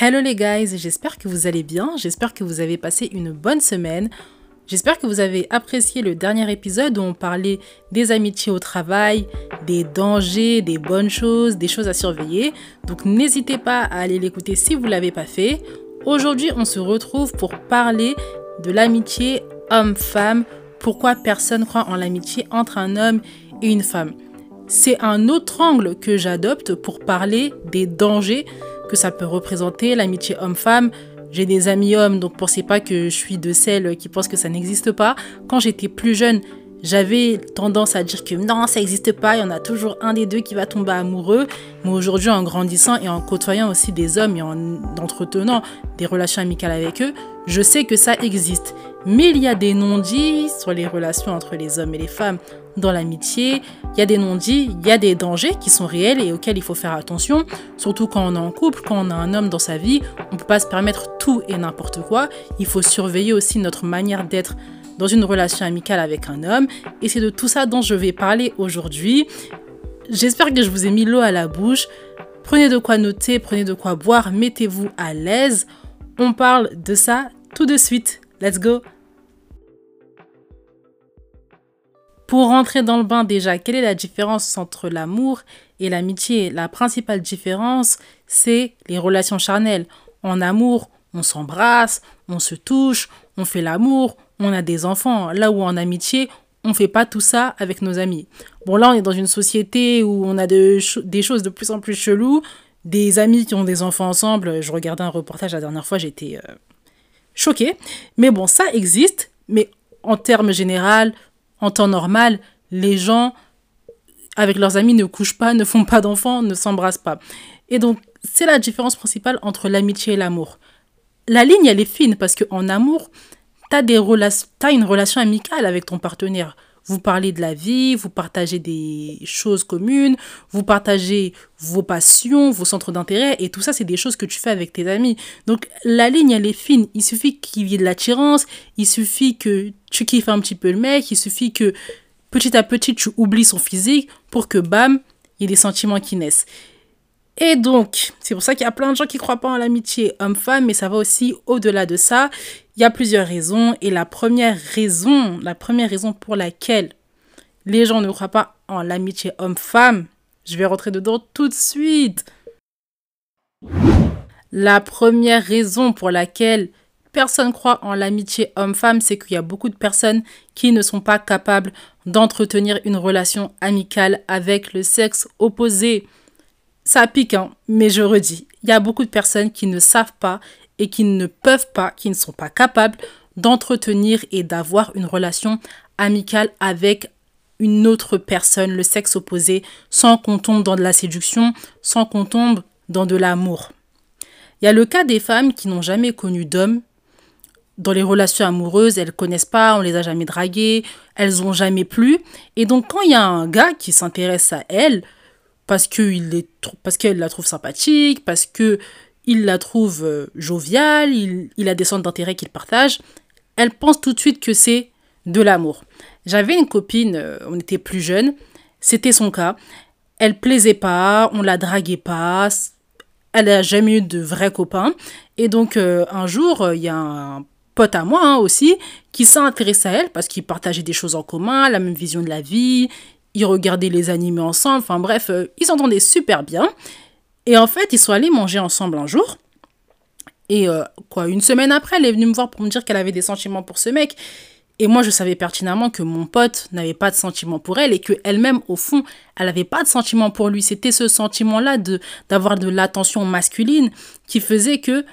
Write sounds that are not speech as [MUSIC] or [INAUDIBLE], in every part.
Hello les guys, j'espère que vous allez bien, j'espère que vous avez passé une bonne semaine. J'espère que vous avez apprécié le dernier épisode où on parlait des amitiés au travail, des dangers, des bonnes choses, des choses à surveiller. Donc n'hésitez pas à aller l'écouter si vous ne l'avez pas fait. Aujourd'hui, on se retrouve pour parler de l'amitié homme-femme. Pourquoi personne croit en l'amitié entre un homme et une femme? C'est un autre angle que j'adopte pour parler des dangers que ça peut représenter, l'amitié homme-femme. J'ai des amis hommes, donc pensez pas que je suis de celles qui pensent que ça n'existe pas. Quand j'étais plus jeune, j'avais tendance à dire que non, ça n'existe pas, il y en a toujours un des deux qui va tomber amoureux. Mais aujourd'hui, en grandissant et en côtoyant aussi des hommes et en entretenant des relations amicales avec eux, je sais que ça existe. Mais il y a des non-dits sur les relations entre les hommes et les femmes dans l'amitié. Il y a des non-dits, il y a des dangers qui sont réels et auxquels il faut faire attention. Surtout quand on est en couple, quand on a un homme dans sa vie, on ne peut pas se permettre tout et n'importe quoi. Il faut surveiller aussi notre manière d'être dans une relation amicale avec un homme. Et c'est de tout ça dont je vais parler aujourd'hui. J'espère que je vous ai mis l'eau à la bouche. Prenez de quoi noter, prenez de quoi boire, mettez-vous à l'aise. On parle de ça tout de suite. Let's go Pour rentrer dans le bain déjà, quelle est la différence entre l'amour et l'amitié? La principale différence, c'est les relations charnelles. En amour, on s'embrasse, on se touche, on fait l'amour, on a des enfants. Là où en amitié, on fait pas tout ça avec nos amis. Bon, là, on est dans une société où on a des choses de plus en plus cheloues. Des amis qui ont des enfants ensemble. Je regardais un reportage la dernière fois, j'étais euh, choquée. Mais bon, ça existe. Mais en termes généraux, en temps normal, les gens avec leurs amis ne couchent pas, ne font pas d'enfants, ne s'embrassent pas. Et donc, c'est la différence principale entre l'amitié et l'amour. La ligne, elle est fine parce qu'en amour, tu as, une relation amicale avec ton partenaire. Vous parlez de la vie, vous partagez des choses communes, vous partagez vos passions, vos centres d'intérêt, et tout ça, c'est des choses que tu fais avec tes amis. Donc la ligne, elle est fine. Il suffit qu'il y ait de l'attirance, il suffit que tu kiffes un petit peu le mec, il suffit que petit à petit, tu oublies son physique pour que, bam, il y ait des sentiments qui naissent. Et donc, c'est pour ça qu'il y a plein de gens qui croient pas en l'amitié homme-femme, mais ça va aussi au-delà de ça. Il y a plusieurs raisons. Et la première raison, la première raison pour laquelle les gens ne croient pas en l'amitié homme-femme, je vais rentrer dedans tout de suite. La première raison pour laquelle personne croit en l'amitié homme-femme, c'est qu'il y a beaucoup de personnes qui ne sont pas capables d'entretenir une relation amicale avec le sexe opposé. Ça pique, hein, mais je redis, il y a beaucoup de personnes qui ne savent pas et qui ne peuvent pas, qui ne sont pas capables d'entretenir et d'avoir une relation amicale avec une autre personne, le sexe opposé, sans qu'on tombe dans de la séduction, sans qu'on tombe dans de l'amour. Il y a le cas des femmes qui n'ont jamais connu d'homme. Dans les relations amoureuses, elles connaissent pas, on les a jamais draguées, elles ont jamais plu. Et donc quand il y a un gars qui s'intéresse à elle, parce qu'elle la trouve sympathique, parce que il la trouve euh, joviale, il, a des centres d'intérêt qu'il partage, elle pense tout de suite que c'est de l'amour. J'avais une copine, euh, on était plus jeunes, c'était son cas. Elle plaisait pas, on la draguait pas, elle n'a jamais eu de vrai copain. Et donc euh, un jour, il y a un pote à moi hein, aussi qui s'est intéressé à elle parce qu'ils partageaient des choses en commun, la même vision de la vie, ils regardaient les animés ensemble, enfin bref, ils s'entendaient super bien. Et en fait, ils sont allés manger ensemble un jour. Et euh, quoi, une semaine après, elle est venue me voir pour me dire qu'elle avait des sentiments pour ce mec. Et moi, je savais pertinemment que mon pote n'avait pas de sentiments pour elle et qu'elle-même, au fond, elle n'avait pas de sentiments pour lui. C'était ce sentiment-là de d'avoir de l'attention masculine qui faisait que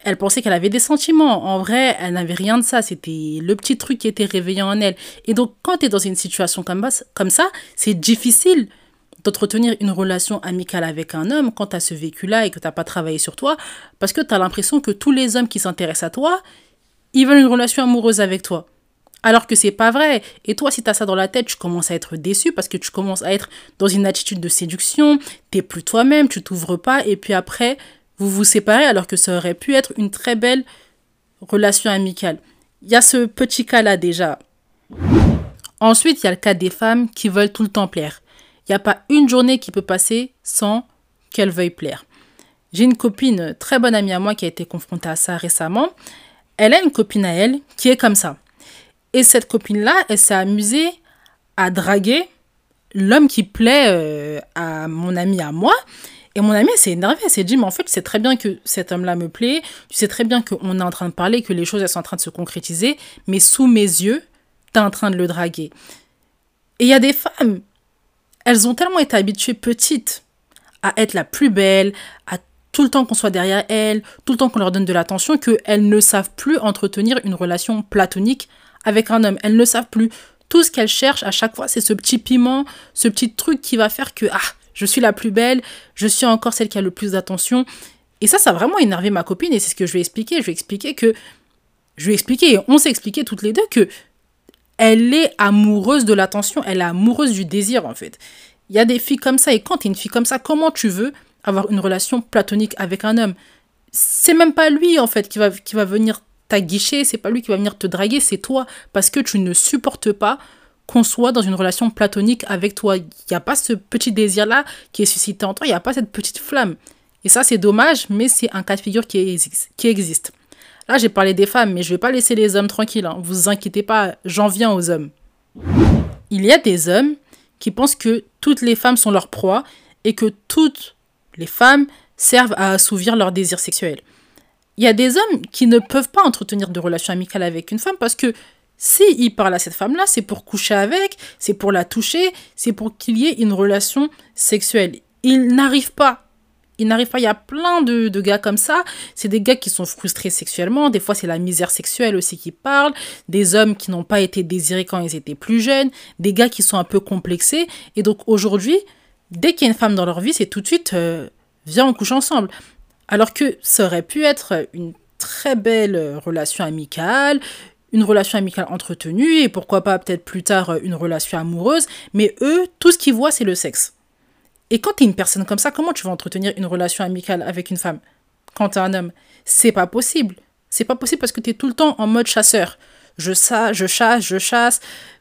elle pensait qu'elle avait des sentiments. En vrai, elle n'avait rien de ça. C'était le petit truc qui était réveillé en elle. Et donc, quand tu es dans une situation comme, comme ça, c'est difficile d'entretenir une relation amicale avec un homme quand tu as ce vécu-là et que tu n'as pas travaillé sur toi, parce que tu as l'impression que tous les hommes qui s'intéressent à toi, ils veulent une relation amoureuse avec toi. Alors que c'est pas vrai. Et toi, si tu as ça dans la tête, tu commences à être déçu parce que tu commences à être dans une attitude de séduction, t'es plus toi-même, tu t'ouvres pas, et puis après, vous vous séparez alors que ça aurait pu être une très belle relation amicale. Il y a ce petit cas-là déjà. Ensuite, il y a le cas des femmes qui veulent tout le temps plaire. Il n'y a pas une journée qui peut passer sans qu'elle veuille plaire. J'ai une copine, très bonne amie à moi, qui a été confrontée à ça récemment. Elle a une copine à elle qui est comme ça. Et cette copine-là, elle s'est amusée à draguer l'homme qui plaît euh, à mon ami à moi. Et mon ami s'est énervé, elle s'est dit, mais en fait, tu sais très bien que cet homme-là me plaît, tu sais très bien qu'on est en train de parler, que les choses, elles sont en train de se concrétiser, mais sous mes yeux, tu es en train de le draguer. Et il y a des femmes, elles ont tellement été habituées petites à être la plus belle, à tout le temps qu'on soit derrière elles, tout le temps qu'on leur donne de l'attention, qu'elles ne savent plus entretenir une relation platonique avec un homme. Elles ne savent plus. Tout ce qu'elles cherchent à chaque fois, c'est ce petit piment, ce petit truc qui va faire que, ah, je suis la plus belle, je suis encore celle qui a le plus d'attention. Et ça, ça a vraiment énervé ma copine et c'est ce que je lui ai expliqué. Je lui ai expliqué que. Je lui ai expliqué et on s'est expliqué toutes les deux que elle est amoureuse de l'attention, elle est amoureuse du désir en fait. Il y a des filles comme ça et quand tu es une fille comme ça, comment tu veux avoir une relation platonique avec un homme? C'est même pas lui en fait qui va, qui va venir t'aguicher, c'est pas lui qui va venir te draguer, c'est toi parce que tu ne supportes pas qu'on soit dans une relation platonique avec toi. Il n'y a pas ce petit désir-là qui est suscité en toi, il n'y a pas cette petite flamme. Et ça, c'est dommage, mais c'est un cas de figure qui, qui existe. Là, j'ai parlé des femmes, mais je ne vais pas laisser les hommes tranquilles. Hein. Vous inquiétez pas, j'en viens aux hommes. Il y a des hommes qui pensent que toutes les femmes sont leur proie et que toutes les femmes servent à assouvir leurs désirs sexuels. Il y a des hommes qui ne peuvent pas entretenir de relations amicales avec une femme parce que s'il parle à cette femme-là, c'est pour coucher avec, c'est pour la toucher, c'est pour qu'il y ait une relation sexuelle. Il n'arrive pas. Il n'arrive pas. Il y a plein de, gars comme ça. C'est des gars qui sont frustrés sexuellement. Des fois, c'est la misère sexuelle aussi qui parle. Des hommes qui n'ont pas été désirés quand ils étaient plus jeunes. Des gars qui sont un peu complexés. Et donc aujourd'hui, dès qu'il y a une femme dans leur vie, c'est tout de suite euh, viens, on couche ensemble. Alors que ça aurait pu être une très belle relation amicale, une relation amicale entretenue et pourquoi pas peut-être plus tard euh, une relation amoureuse, mais eux, tout ce qu'ils voient, c'est le sexe. Et quand tu es une personne comme ça, comment tu vas entretenir une relation amicale avec une femme quand tu es un homme? C'est pas possible. C'est pas possible parce que tu es tout le temps en mode chasseur. Je, je chasse, je chasse.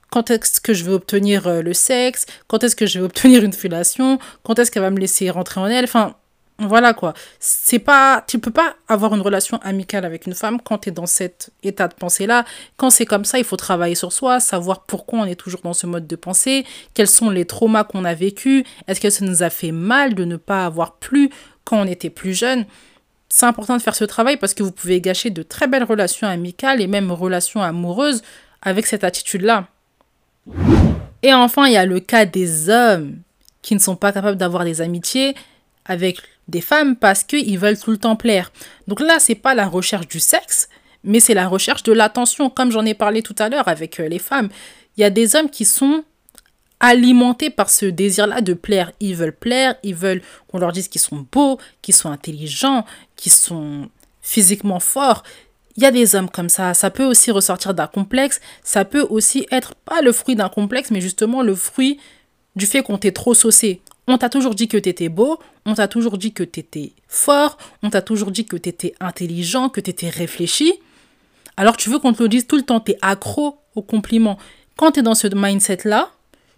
Quand est-ce que je vais obtenir euh, le sexe? Quand est-ce que je vais obtenir une fellation? Quand est-ce qu'elle va me laisser rentrer en elle? Enfin, voilà quoi. C'est pas, tu peux pas avoir une relation amicale avec une femme quand tu es dans cet état de pensée là. Quand c'est comme ça, il faut travailler sur soi, savoir pourquoi on est toujours dans ce mode de pensée, quels sont les traumas qu'on a vécus, est-ce que ça nous a fait mal de ne pas avoir plus quand on était plus jeune. C'est important de faire ce travail parce que vous pouvez gâcher de très belles relations amicales et même relations amoureuses avec cette attitude là. Et enfin, il y a le cas des hommes qui ne sont pas capables d'avoir des amitiés avec des femmes parce qu'ils veulent tout le temps plaire. Donc là, c'est pas la recherche du sexe, mais c'est la recherche de l'attention, comme j'en ai parlé tout à l'heure avec euh, les femmes. Il y a des hommes qui sont alimentés par ce désir-là de plaire. Ils veulent plaire, ils veulent qu'on leur dise qu'ils sont beaux, qu'ils sont intelligents, qu'ils sont physiquement forts. Il y a des hommes comme ça. Ça peut aussi ressortir d'un complexe. Ça peut aussi être pas le fruit d'un complexe, mais justement le fruit du fait qu'on t'ait trop saucé. On t'a toujours dit que tu étais beau, on t'a toujours dit que tu étais fort, on t'a toujours dit que tu étais intelligent, que tu étais réfléchi. Alors tu veux qu'on te le dise tout le temps, tu es accro aux compliments. Quand tu es dans ce mindset-là,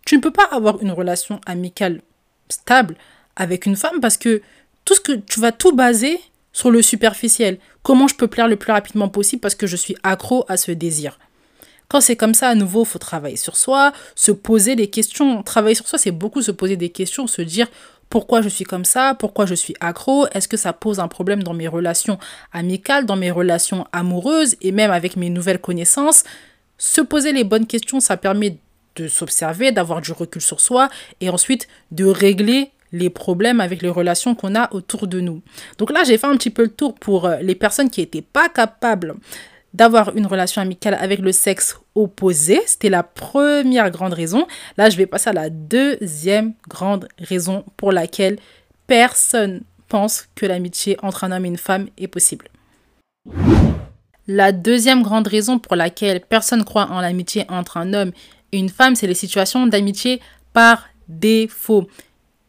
tu ne peux pas avoir une relation amicale stable avec une femme parce que tout ce que tu vas tout baser sur le superficiel. Comment je peux plaire le plus rapidement possible parce que je suis accro à ce désir? Quand c'est comme ça, à nouveau, faut travailler sur soi, se poser des questions. Travailler sur soi, c'est beaucoup se poser des questions, se dire pourquoi je suis comme ça, pourquoi je suis accro, est-ce que ça pose un problème dans mes relations amicales, dans mes relations amoureuses et même avec mes nouvelles connaissances. Se poser les bonnes questions, ça permet de s'observer, d'avoir du recul sur soi et ensuite de régler les problèmes avec les relations qu'on a autour de nous. Donc là, j'ai fait un petit peu le tour pour euh, les personnes qui n'étaient pas capables d'avoir une relation amicale avec le sexe opposé. C'était la première grande raison. Là, je vais passer à la deuxième grande raison pour laquelle personne pense que l'amitié entre un homme et une femme est possible. La deuxième grande raison pour laquelle personne croit en l'amitié entre un homme et une femme, c'est les situations d'amitié par défaut.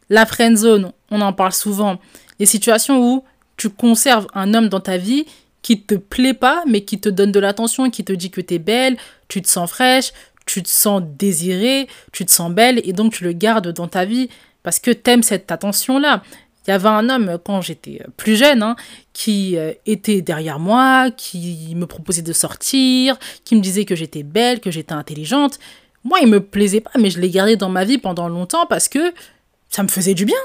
La friend zone, on en parle souvent. Les situations où tu conserves un homme dans ta vie qui te plaît pas, mais qui te donne de l'attention, qui te dit que tu es belle, tu te sens fraîche, tu te sens désirée, tu te sens belle, et donc tu le gardes dans ta vie parce que tu aimes cette attention-là. Il y avait un homme, quand j'étais plus jeune, hein, qui euh, était derrière moi, qui me proposait de sortir, qui me disait que j'étais belle, que j'étais intelligente. Moi, il me plaisait pas, mais je l'ai gardé dans ma vie pendant longtemps parce que ça me faisait du bien.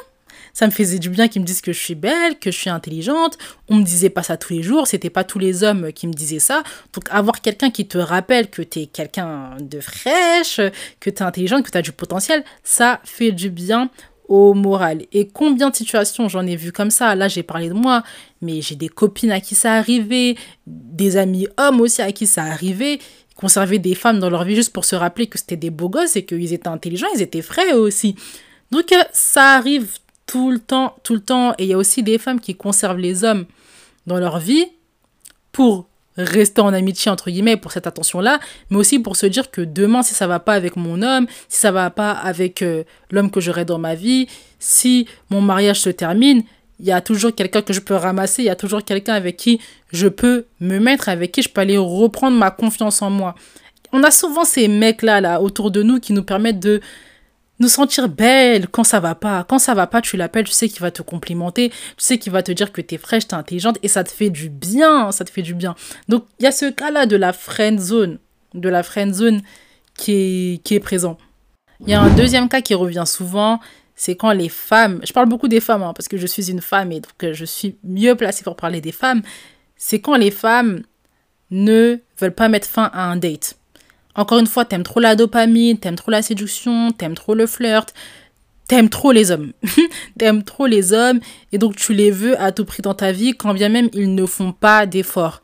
Ça me faisait du bien qu'ils me disent que je suis belle, que je suis intelligente. On me disait pas ça tous les jours, c'était pas tous les hommes qui me disaient ça. Donc avoir quelqu'un qui te rappelle que tu es quelqu'un de fraîche, que tu es intelligente, que tu as du potentiel, ça fait du bien au moral. Et combien de situations j'en ai vu comme ça? Là, j'ai parlé de moi, mais j'ai des copines à qui ça arrivait, des amis hommes aussi à qui ça arrivait. Ils conservaient des femmes dans leur vie juste pour se rappeler que c'était des beaux gosses et qu'ils étaient intelligents, ils étaient frais aussi. Donc euh, ça arrive tout le temps, tout le temps. Et il y a aussi des femmes qui conservent les hommes dans leur vie pour rester en amitié entre guillemets pour cette attention là mais aussi pour se dire que demain si ça va pas avec mon homme si ça va pas avec euh, l'homme que j'aurai dans ma vie si mon mariage se termine il y a toujours quelqu'un que je peux ramasser il y a toujours quelqu'un avec qui je peux me mettre avec qui je peux aller reprendre ma confiance en moi on a souvent ces mecs là là autour de nous qui nous permettent de nous sentir belle quand ça va pas. Quand ça va pas, tu l'appelles, tu sais qu'il va te complimenter, tu sais qu'il va te dire que tu es fraîche, es intelligente et ça te fait du bien, ça te fait du bien. Donc il y a ce cas-là de la friend zone, de la friend zone qui est, présent. Il y a un deuxième cas qui revient souvent, c'est quand les femmes, je parle beaucoup des femmes hein, parce que je suis une femme et donc je suis mieux placée pour parler des femmes, c'est quand les femmes ne veulent pas mettre fin à un date. Encore une fois, t'aimes trop la dopamine, t'aimes trop la séduction, t'aimes trop le flirt, t'aimes trop les hommes. [LAUGHS] t'aimes trop les hommes et donc tu les veux à tout prix dans ta vie quand bien même ils ne font pas d'efforts.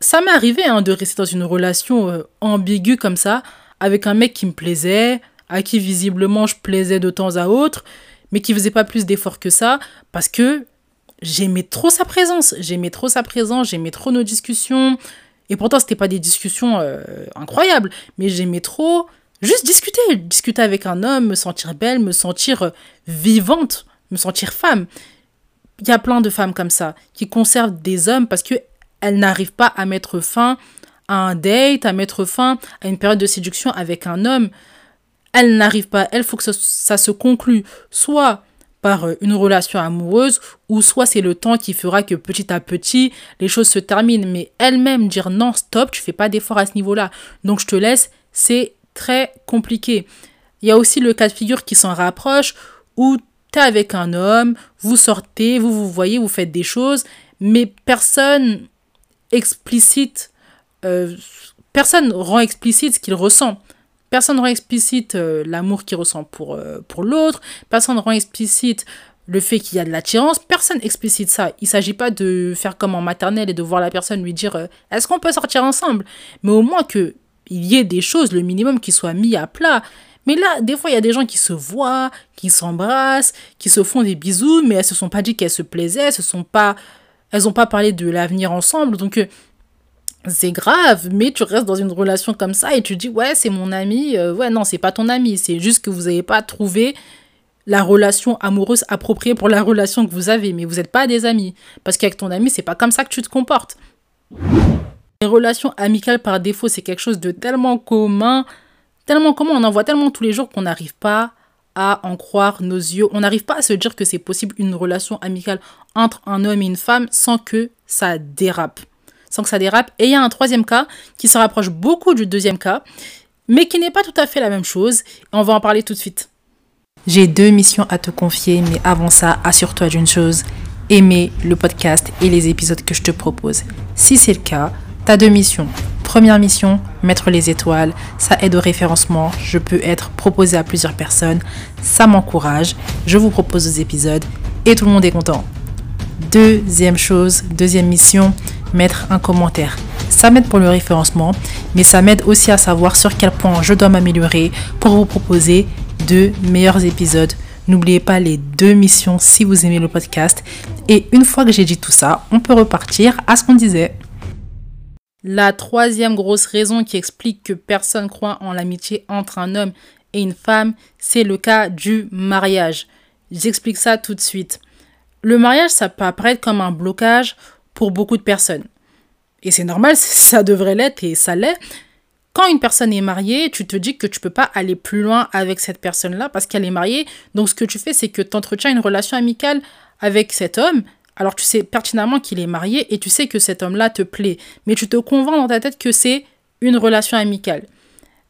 Ça m'est arrivé hein, de rester dans une relation euh, ambiguë comme ça avec un mec qui me plaisait, à qui visiblement je plaisais de temps à autre, mais qui faisait pas plus d'efforts que ça parce que j'aimais trop sa présence, j'aimais trop sa présence, j'aimais trop nos discussions, et pourtant, c'était pas des discussions euh, incroyables, mais j'aimais trop juste discuter, discuter avec un homme, me sentir belle, me sentir euh, vivante, me sentir femme. Il y a plein de femmes comme ça qui conservent des hommes parce que elles n'arrivent pas à mettre fin à un date, à mettre fin à une période de séduction avec un homme. Elles n'arrivent pas. Elles, faut que ça, ça se conclue soit par euh, une relation amoureuse ou soit c'est le temps qui fera que petit à petit les choses se terminent. Mais elle-même dire non stop tu fais pas d'effort à ce niveau-là. Donc je te laisse c'est très compliqué. Il y a aussi le cas de figure qui s'en rapproche où tu es avec un homme vous sortez vous vous voyez vous faites des choses mais personne explicite euh, personne rend explicite ce qu'il ressent Personne ne rend explicite euh, l'amour qu'il ressent pour, euh, pour l'autre. Personne ne rend explicite le fait qu'il y a de l'attirance. Personne explicite ça. Il ne s'agit pas de faire comme en maternelle et de voir la personne lui dire euh, est-ce qu'on peut sortir ensemble? Mais au moins qu'il y ait des choses, le minimum qui soit mis à plat. Mais là, des fois, il y a des gens qui se voient, qui s'embrassent, qui se font des bisous, mais elles se sont pas dit qu'elles se plaisaient, elles se sont pas, elles ont pas parlé de l'avenir ensemble. Donc, c'est grave, mais tu restes dans une relation comme ça et tu dis ouais c'est mon ami, euh, ouais non c'est pas ton ami, c'est juste que vous n'avez pas trouvé la relation amoureuse appropriée pour la relation que vous avez, mais vous n'êtes pas des amis. Parce qu'avec ton ami c'est pas comme ça que tu te comportes. Les relations amicales par défaut c'est quelque chose de tellement commun, tellement commun, on en voit tellement tous les jours qu'on n'arrive pas à en croire nos yeux, on n'arrive pas à se dire que c'est possible une relation amicale entre un homme et une femme sans que ça dérape sans que ça dérape. Et il y a un troisième cas qui se rapproche beaucoup du deuxième cas, mais qui n'est pas tout à fait la même chose. on va en parler tout de suite. J'ai deux missions à te confier, mais avant ça, assure-toi d'une chose. Aimer le podcast et les épisodes que je te propose. Si c'est le cas, tu as deux missions. Première mission, mettre les étoiles. Ça aide au référencement. Je peux être proposé à plusieurs personnes. Ça m'encourage. Je vous propose des épisodes et tout le monde est content. Deuxième chose, deuxième mission, mettre un commentaire. Ça m'aide pour le référencement, mais ça m'aide aussi à savoir sur quel point je dois m'améliorer pour vous proposer de meilleurs épisodes. N'oubliez pas les deux missions si vous aimez le podcast. Et une fois que j'ai dit tout ça, on peut repartir à ce qu'on disait. La troisième grosse raison qui explique que personne croit en l'amitié entre un homme et une femme, c'est le cas du mariage. J'explique ça tout de suite. Le mariage, ça peut apparaître comme un blocage pour beaucoup de personnes. Et c'est normal, [LAUGHS] ça devrait l'être et ça l'est. quand une personne est mariée, tu te dis que tu peux pas aller plus loin avec cette personne-là parce qu'elle est mariée. Donc, ce que tu fais, c'est que tu entretiens une relation amicale avec cet homme. Alors, tu sais pertinemment qu'il est marié et tu sais que cet homme-là te plaît. Mais tu te convaincs dans ta tête que c'est une relation amicale.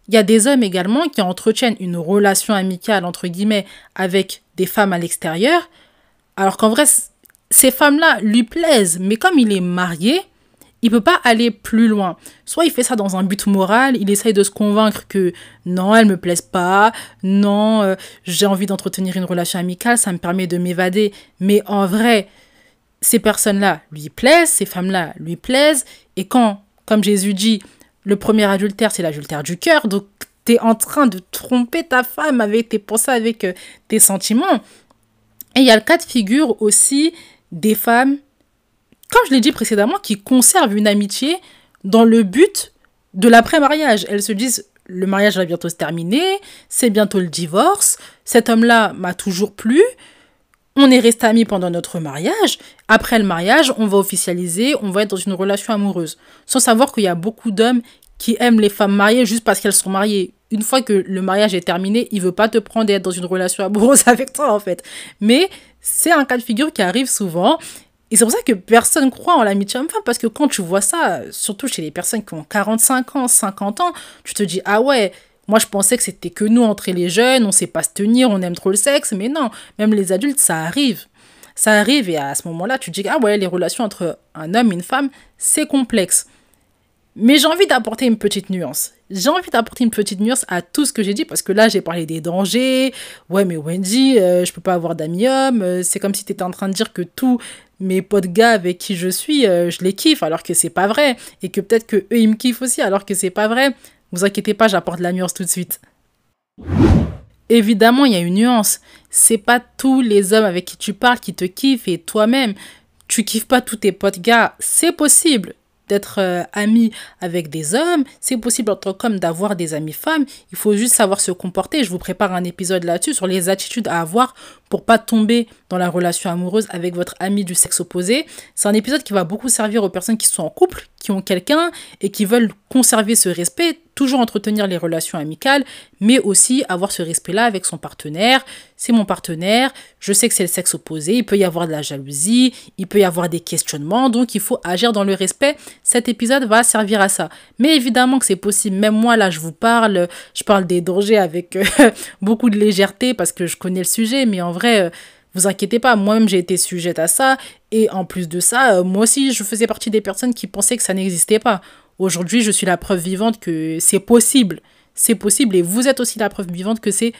Il y a des hommes également qui entretiennent une relation amicale, entre guillemets, avec des femmes à l'extérieur. Alors qu'en vrai, ces femmes-là lui plaisent. Mais comme il est marié, il peut pas aller plus loin. Soit il fait ça dans un but moral, il essaye de se convaincre que non, elle me plaise pas, non, euh, j'ai envie d'entretenir une relation amicale, ça me permet de m'évader. Mais en vrai, ces personnes-là lui plaisent, ces femmes-là lui plaisent, et quand, comme Jésus dit, le premier adultère, c'est l'adultère du cœur, donc tu es en train de tromper ta femme avec tes pensées, avec euh, tes sentiments. Et il y a le cas de figure aussi des femmes comme je l'ai dit précédemment, qui conservent une amitié dans le but de l'après-mariage. Elles se disent, le mariage va bientôt se terminer, c'est bientôt le divorce, cet homme-là m'a toujours plu, on est resté amis pendant notre mariage, après le mariage, on va officialiser, on va être dans une relation amoureuse. Sans savoir qu'il y a beaucoup d'hommes qui aiment les femmes mariées juste parce qu'elles sont mariées. Une fois que le mariage est terminé, il veut pas te prendre et être dans une relation amoureuse [LAUGHS] avec toi en fait. Mais c'est un cas de figure qui arrive souvent et c'est pour ça que personne croit en l'amitié homme-femme, parce que quand tu vois ça, surtout chez les personnes qui ont 45 ans, 50 ans, tu te dis, ah ouais, moi je pensais que c'était que nous entre les jeunes, on sait pas se tenir, on aime trop le sexe, mais non, même les adultes, ça arrive. Ça arrive et à ce moment-là, tu te dis, ah ouais, les relations entre un homme et une femme, c'est complexe. Mais j'ai envie d'apporter une petite nuance. J'ai envie d'apporter une petite nuance à tout ce que j'ai dit parce que là, j'ai parlé des dangers. Ouais, mais Wendy, euh, je peux pas avoir d'amis hommes. Euh, c'est comme si tu étais en train de dire que tous mes potes gars avec qui je suis, euh, je les kiffe alors que c'est pas vrai. Et que peut-être que eux, ils me kiffent aussi alors que c'est pas vrai. Vous inquiétez pas, j'apporte la nuance tout de suite. Évidemment, il y a une nuance. C'est pas tous les hommes avec qui tu parles qui te kiffent et toi-même, tu kiffes pas tous tes potes gars. C'est possible d'être euh, ami avec des hommes, c'est possible en tant qu'homme d'avoir des amis femmes, il faut juste savoir se comporter. Je vous prépare un épisode là-dessus sur les attitudes à avoir pour pas tomber dans la relation amoureuse avec votre ami du sexe opposé. C'est un épisode qui va beaucoup servir aux personnes qui sont en couple, qui ont quelqu'un et qui veulent conserver ce respect, toujours entretenir les relations amicales, mais aussi avoir ce respect-là avec son partenaire. C'est mon partenaire, je sais que c'est le sexe opposé, il peut y avoir de la jalousie, il peut y avoir des questionnements, donc il faut agir dans le respect. Cet épisode va servir à ça. Mais évidemment que c'est possible, même moi là je vous parle, je parle des dangers avec euh, [LAUGHS] beaucoup de légèreté parce que je connais le sujet, mais en vrai... Euh, vous inquiétez pas, moi-même j'ai été sujette à ça. Et en plus de ça, euh, moi aussi je faisais partie des personnes qui pensaient que ça n'existait pas. Aujourd'hui, je suis la preuve vivante que c'est possible. C'est possible et vous êtes aussi la preuve vivante que c'est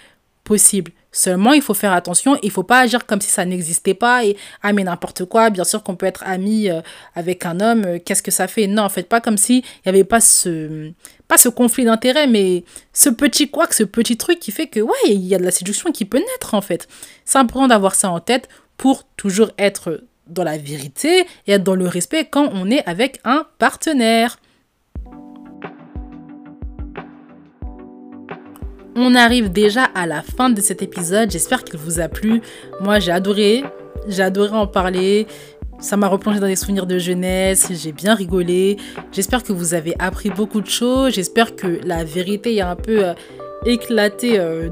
possible. Seulement, il faut faire attention, il faut pas agir comme si ça n'existait pas et ah mais n'importe quoi, bien sûr qu'on peut être ami euh, avec un homme, euh, qu'est-ce que ça fait? Non, faites pas comme si il n'y avait pas ce pas ce conflit d'intérêt mais ce petit quoi, ce petit truc qui fait que ouais, il y a de la séduction qui peut naître en fait. C'est important d'avoir ça en tête pour toujours être dans la vérité et être dans le respect quand on est avec un partenaire. On arrive déjà à la fin de cet épisode. J'espère qu'il vous a plu. Moi, j'ai adoré. J'ai adoré en parler. Ça m'a replongé dans des souvenirs de jeunesse. J'ai bien rigolé. J'espère que vous avez appris beaucoup de choses. J'espère que la vérité a un peu euh, éclaté euh,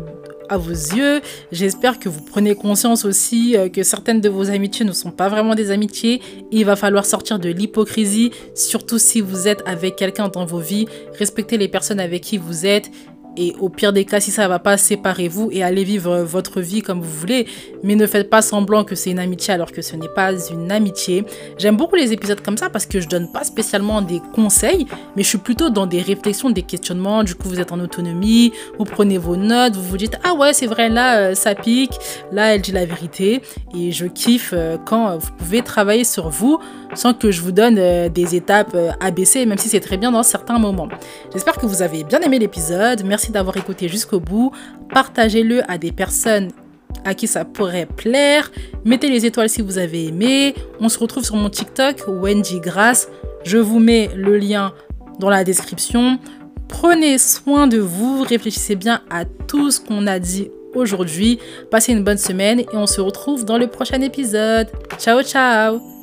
à vos yeux. J'espère que vous prenez conscience aussi euh, que certaines de vos amitiés ne sont pas vraiment des amitiés. Il va falloir sortir de l'hypocrisie, surtout si vous êtes avec quelqu'un dans vos vies. Respectez les personnes avec qui vous êtes et au pire des cas, si ça ne va pas, séparez-vous et allez vivre votre vie comme vous voulez. Mais ne faites pas semblant que c'est une amitié alors que ce n'est pas une amitié. J'aime beaucoup les épisodes comme ça parce que je donne pas spécialement des conseils, mais je suis plutôt dans des réflexions, des questionnements. Du coup, vous êtes en autonomie, vous prenez vos notes, vous vous dites ah ouais c'est vrai là euh, ça pique, là elle dit la vérité. Et je kiffe euh, quand vous pouvez travailler sur vous sans que je vous donne euh, des étapes ABC, même si c'est très bien dans certains moments. J'espère que vous avez bien aimé l'épisode. D'avoir écouté jusqu'au bout. Partagez-le à des personnes à qui ça pourrait plaire. Mettez les étoiles si vous avez aimé. On se retrouve sur mon TikTok, Wendy Grass. Je vous mets le lien dans la description. Prenez soin de vous, réfléchissez bien à tout ce qu'on a dit aujourd'hui. Passez une bonne semaine et on se retrouve dans le prochain épisode. Ciao ciao